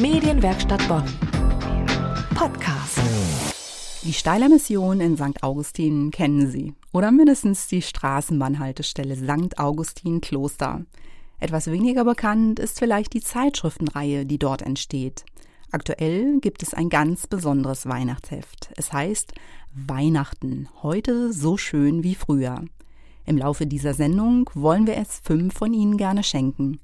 Medienwerkstatt Bonn. Podcast. Die Steiler Mission in St. Augustin kennen Sie. Oder mindestens die Straßenbahnhaltestelle St. Augustin Kloster. Etwas weniger bekannt ist vielleicht die Zeitschriftenreihe, die dort entsteht. Aktuell gibt es ein ganz besonderes Weihnachtsheft. Es heißt Weihnachten, heute so schön wie früher. Im Laufe dieser Sendung wollen wir es fünf von Ihnen gerne schenken.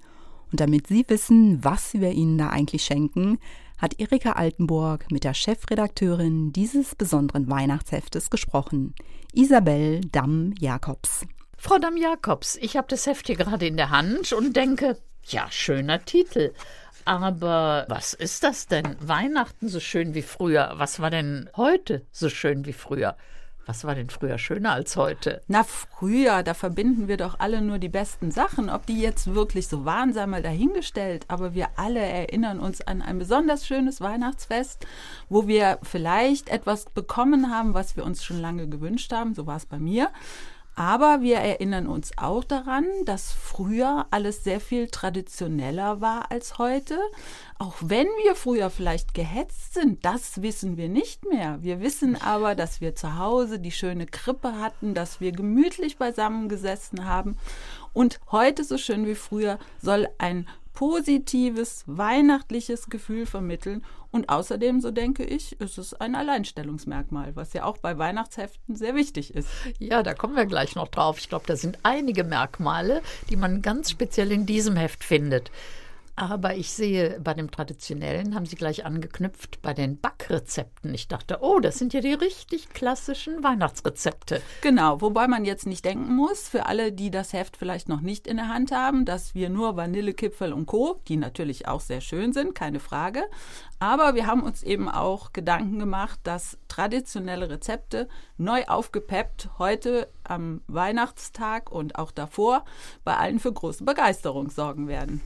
Und damit Sie wissen, was wir Ihnen da eigentlich schenken, hat Erika Altenburg mit der Chefredakteurin dieses besonderen Weihnachtsheftes gesprochen, Isabel Damm-Jakobs. Frau Damm-Jakobs, ich habe das Heft hier gerade in der Hand und denke, ja, schöner Titel. Aber was ist das denn? Weihnachten so schön wie früher. Was war denn heute so schön wie früher? Was war denn früher schöner als heute? Na, früher, da verbinden wir doch alle nur die besten Sachen. Ob die jetzt wirklich so waren, sei mal dahingestellt. Aber wir alle erinnern uns an ein besonders schönes Weihnachtsfest, wo wir vielleicht etwas bekommen haben, was wir uns schon lange gewünscht haben. So war es bei mir. Aber wir erinnern uns auch daran, dass früher alles sehr viel traditioneller war als heute. Auch wenn wir früher vielleicht gehetzt sind, das wissen wir nicht mehr. Wir wissen aber, dass wir zu Hause die schöne Krippe hatten, dass wir gemütlich beisammen gesessen haben. Und heute, so schön wie früher, soll ein positives, weihnachtliches Gefühl vermitteln. Und außerdem, so denke ich, ist es ein Alleinstellungsmerkmal, was ja auch bei Weihnachtsheften sehr wichtig ist. Ja, da kommen wir gleich noch drauf. Ich glaube, da sind einige Merkmale, die man ganz speziell in diesem Heft findet. Aber ich sehe, bei dem Traditionellen haben Sie gleich angeknüpft bei den Backrezepten. Ich dachte, oh, das sind ja die richtig klassischen Weihnachtsrezepte. Genau, wobei man jetzt nicht denken muss, für alle, die das Heft vielleicht noch nicht in der Hand haben, dass wir nur Vanillekipferl und Co., die natürlich auch sehr schön sind, keine Frage. Aber wir haben uns eben auch Gedanken gemacht, dass traditionelle Rezepte neu aufgepeppt heute am Weihnachtstag und auch davor bei allen für große Begeisterung sorgen werden.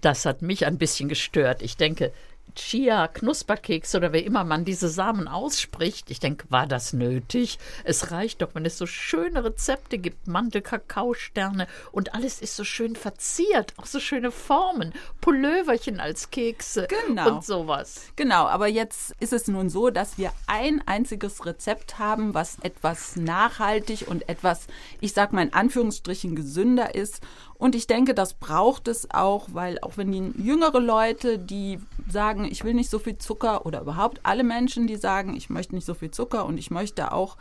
Das hat mich ein bisschen gestört. Ich denke, Chia, Knusperkeks oder wie immer man diese Samen ausspricht. Ich denke, war das nötig? Es reicht doch, wenn es so schöne Rezepte gibt, Mantel, Kakaosterne und alles ist so schön verziert, auch so schöne Formen, Pulloverchen als Kekse genau. und sowas. Genau, aber jetzt ist es nun so, dass wir ein einziges Rezept haben, was etwas nachhaltig und etwas, ich sag mal in Anführungsstrichen, gesünder ist. Und ich denke, das braucht es auch, weil auch wenn die jüngere Leute, die sagen, ich will nicht so viel Zucker oder überhaupt alle Menschen, die sagen, ich möchte nicht so viel Zucker und ich möchte auch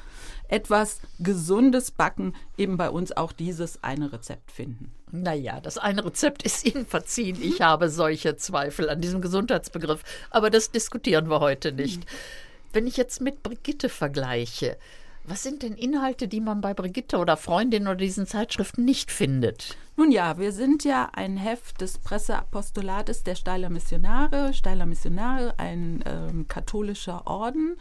etwas Gesundes backen, eben bei uns auch dieses eine Rezept finden. Naja, das eine Rezept ist Ihnen verziehen. Ich habe solche Zweifel an diesem Gesundheitsbegriff, aber das diskutieren wir heute nicht. Wenn ich jetzt mit Brigitte vergleiche, was sind denn Inhalte, die man bei Brigitte oder Freundin oder diesen Zeitschriften nicht findet? Nun ja, wir sind ja ein Heft des Presseapostolates der Steiler Missionare. Steiler Missionare, ein ähm, katholischer Orden.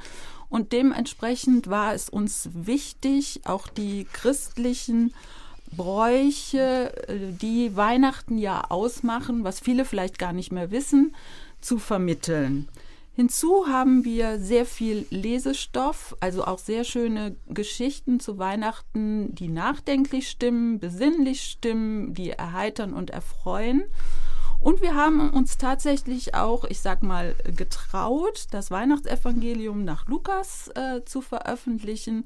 Und dementsprechend war es uns wichtig, auch die christlichen Bräuche, äh, die Weihnachten ja ausmachen, was viele vielleicht gar nicht mehr wissen, zu vermitteln. Hinzu haben wir sehr viel Lesestoff, also auch sehr schöne Geschichten zu Weihnachten, die nachdenklich stimmen, besinnlich stimmen, die erheitern und erfreuen. Und wir haben uns tatsächlich auch, ich sag mal, getraut, das Weihnachtsevangelium nach Lukas äh, zu veröffentlichen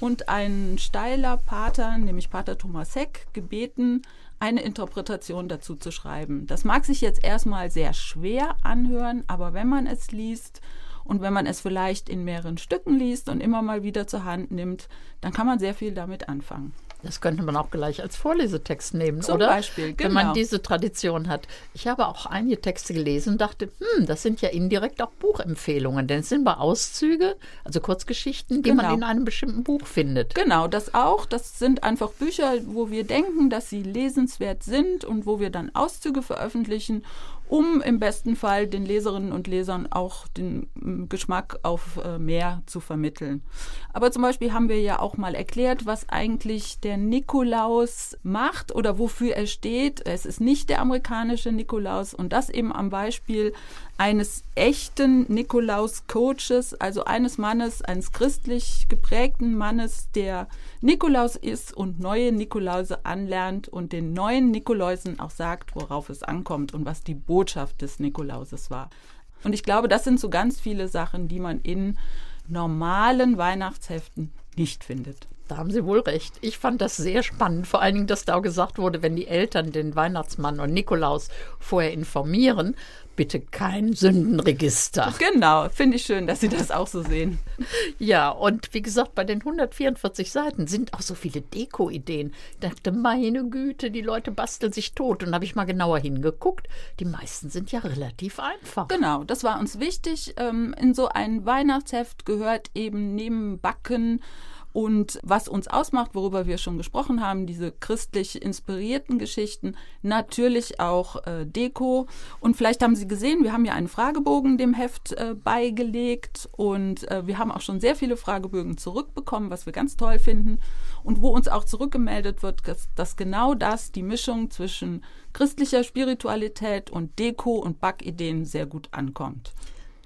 und einen steiler Pater, nämlich Pater Thomas Heck, gebeten, eine Interpretation dazu zu schreiben. Das mag sich jetzt erstmal sehr schwer anhören, aber wenn man es liest und wenn man es vielleicht in mehreren Stücken liest und immer mal wieder zur Hand nimmt, dann kann man sehr viel damit anfangen. Das könnte man auch gleich als Vorlesetext nehmen, Zum oder? Beispiel, genau. Wenn man genau. diese Tradition hat. Ich habe auch einige Texte gelesen und dachte, hm, das sind ja indirekt auch Buchempfehlungen, denn es sind mal Auszüge, also Kurzgeschichten, die genau. man in einem bestimmten Buch findet. Genau, das auch. Das sind einfach Bücher, wo wir denken, dass sie lesenswert sind und wo wir dann Auszüge veröffentlichen um im besten Fall den Leserinnen und Lesern auch den mm, Geschmack auf äh, mehr zu vermitteln. Aber zum Beispiel haben wir ja auch mal erklärt, was eigentlich der der Nikolaus macht oder wofür er steht. Es ist nicht der amerikanische Nikolaus und das eben am Beispiel eines echten Nikolaus-Coaches, also eines Mannes, eines christlich geprägten Mannes, der Nikolaus ist und neue Nikolause anlernt und den neuen Nikoläusen auch sagt, worauf es ankommt und was die Botschaft des Nikolauses war. Und ich glaube, das sind so ganz viele Sachen, die man in normalen Weihnachtsheften nicht findet. Da haben Sie wohl recht. Ich fand das sehr spannend, vor allen Dingen, dass da auch gesagt wurde, wenn die Eltern den Weihnachtsmann und Nikolaus vorher informieren, bitte kein Sündenregister. Genau, finde ich schön, dass Sie das auch so sehen. Ja, und wie gesagt, bei den 144 Seiten sind auch so viele Deko-Ideen. Ich dachte, meine Güte, die Leute basteln sich tot. Und da habe ich mal genauer hingeguckt. Die meisten sind ja relativ einfach. Genau, das war uns wichtig. Ähm, in so ein Weihnachtsheft gehört eben neben Backen, und was uns ausmacht, worüber wir schon gesprochen haben, diese christlich inspirierten Geschichten, natürlich auch äh, Deko. Und vielleicht haben Sie gesehen, wir haben ja einen Fragebogen dem Heft äh, beigelegt und äh, wir haben auch schon sehr viele Fragebögen zurückbekommen, was wir ganz toll finden. Und wo uns auch zurückgemeldet wird, dass, dass genau das, die Mischung zwischen christlicher Spiritualität und Deko und Backideen sehr gut ankommt.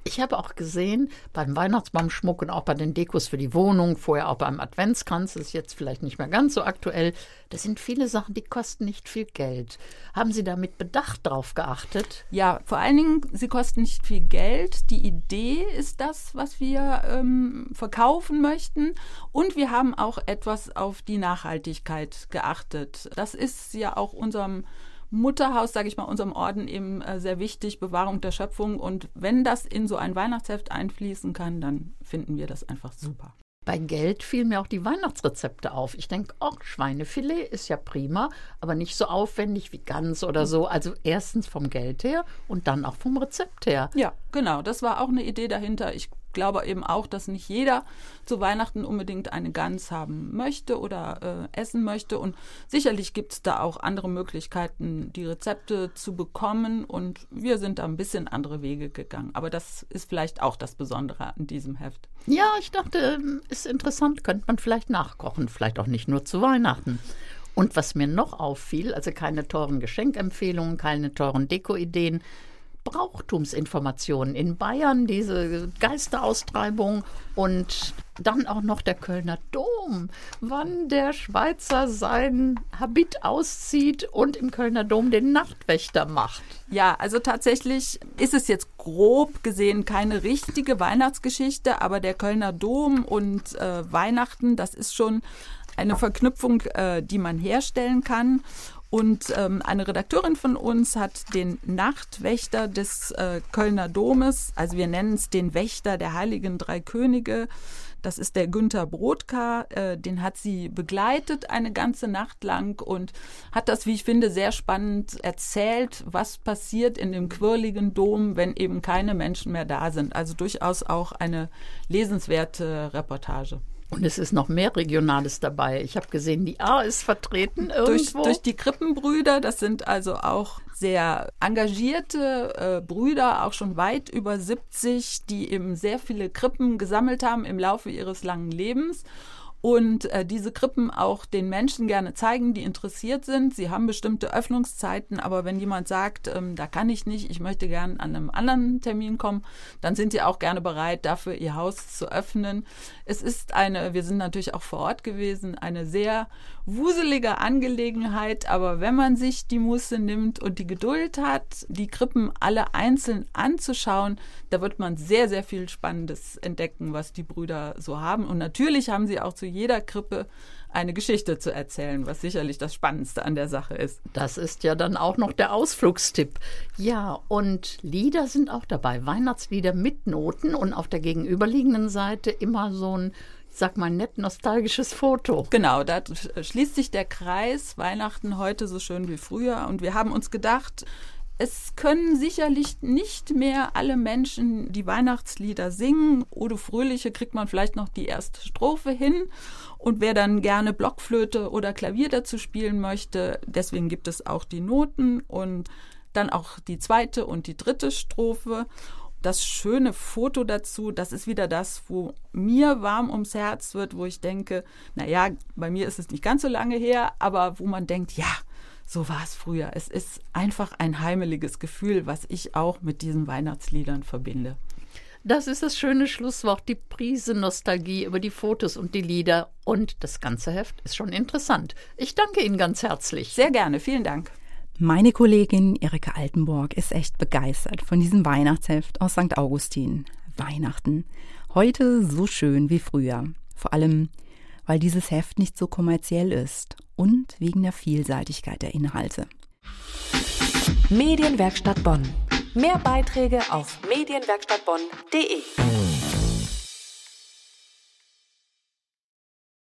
Ich habe auch gesehen, beim Weihnachtsbaumschmuck und auch bei den Dekos für die Wohnung, vorher auch beim Adventskranz, ist jetzt vielleicht nicht mehr ganz so aktuell. Das sind viele Sachen, die kosten nicht viel Geld. Haben Sie da mit Bedacht drauf geachtet? Ja, vor allen Dingen, sie kosten nicht viel Geld. Die Idee ist das, was wir ähm, verkaufen möchten. Und wir haben auch etwas auf die Nachhaltigkeit geachtet. Das ist ja auch unserem Mutterhaus, sage ich mal, unserem Orden eben äh, sehr wichtig, Bewahrung der Schöpfung. Und wenn das in so ein Weihnachtsheft einfließen kann, dann finden wir das einfach super. Bei Geld fielen mir auch die Weihnachtsrezepte auf. Ich denke, oh, Schweinefilet ist ja prima, aber nicht so aufwendig wie Gans oder so. Also erstens vom Geld her und dann auch vom Rezept her. Ja, genau. Das war auch eine Idee dahinter. Ich glaube eben auch, dass nicht jeder zu Weihnachten unbedingt eine Gans haben möchte oder äh, essen möchte. Und sicherlich gibt es da auch andere Möglichkeiten, die Rezepte zu bekommen. Und wir sind da ein bisschen andere Wege gegangen. Aber das ist vielleicht auch das Besondere an diesem Heft. Ja, ich dachte, ähm, ist interessant, könnte man vielleicht nachkochen. Vielleicht auch nicht nur zu Weihnachten. Und was mir noch auffiel, also keine teuren Geschenkempfehlungen, keine teuren Dekoideen, Brauchtumsinformationen in Bayern, diese Geisteraustreibung und dann auch noch der Kölner Dom, wann der Schweizer sein Habit auszieht und im Kölner Dom den Nachtwächter macht. Ja, also tatsächlich ist es jetzt grob gesehen keine richtige Weihnachtsgeschichte, aber der Kölner Dom und äh, Weihnachten, das ist schon eine Verknüpfung, äh, die man herstellen kann. Und ähm, eine Redakteurin von uns hat den Nachtwächter des äh, Kölner Domes, also wir nennen es den Wächter der Heiligen Drei Könige, das ist der Günther Brodka, äh, den hat sie begleitet eine ganze Nacht lang und hat das, wie ich finde, sehr spannend erzählt, was passiert in dem quirligen Dom, wenn eben keine Menschen mehr da sind. Also durchaus auch eine lesenswerte Reportage. Und es ist noch mehr Regionales dabei. Ich habe gesehen, die A ist vertreten irgendwo. Durch, durch die Krippenbrüder, das sind also auch sehr engagierte äh, Brüder, auch schon weit über 70, die eben sehr viele Krippen gesammelt haben im Laufe ihres langen Lebens und äh, diese Krippen auch den Menschen gerne zeigen, die interessiert sind. Sie haben bestimmte Öffnungszeiten, aber wenn jemand sagt, ähm, da kann ich nicht, ich möchte gerne an einem anderen Termin kommen, dann sind sie auch gerne bereit, dafür ihr Haus zu öffnen. Es ist eine, wir sind natürlich auch vor Ort gewesen, eine sehr wuselige Angelegenheit, aber wenn man sich die Muße nimmt und die Geduld hat, die Krippen alle einzeln anzuschauen, da wird man sehr, sehr viel Spannendes entdecken, was die Brüder so haben. Und natürlich haben sie auch zu jeder Krippe eine Geschichte zu erzählen, was sicherlich das Spannendste an der Sache ist. Das ist ja dann auch noch der Ausflugstipp. Ja, und Lieder sind auch dabei, Weihnachtslieder mit Noten und auf der gegenüberliegenden Seite immer so ein sag mal, nett nostalgisches Foto. Genau, da schließt sich der Kreis. Weihnachten heute so schön wie früher. Und wir haben uns gedacht, es können sicherlich nicht mehr alle Menschen die Weihnachtslieder singen. Odo Fröhliche kriegt man vielleicht noch die erste Strophe hin. Und wer dann gerne Blockflöte oder Klavier dazu spielen möchte, deswegen gibt es auch die Noten und dann auch die zweite und die dritte Strophe. das schöne Foto dazu, das ist wieder das, wo mir warm ums Herz wird, wo ich denke, naja, bei mir ist es nicht ganz so lange her, aber wo man denkt, ja, so war es früher. Es ist einfach ein heimeliges Gefühl, was ich auch mit diesen Weihnachtsliedern verbinde. Das ist das schöne Schlusswort, die Prise Nostalgie über die Fotos und die Lieder. Und das ganze Heft ist schon interessant. Ich danke Ihnen ganz herzlich. Sehr gerne, vielen Dank. Meine Kollegin Erika Altenburg ist echt begeistert von diesem Weihnachtsheft aus St. Augustin. Weihnachten. Heute so schön wie früher. Vor allem, weil dieses Heft nicht so kommerziell ist und wegen der Vielseitigkeit der Inhalte. Medienwerkstatt Bonn. Mehr Beiträge auf medienwerkstattbonn.de.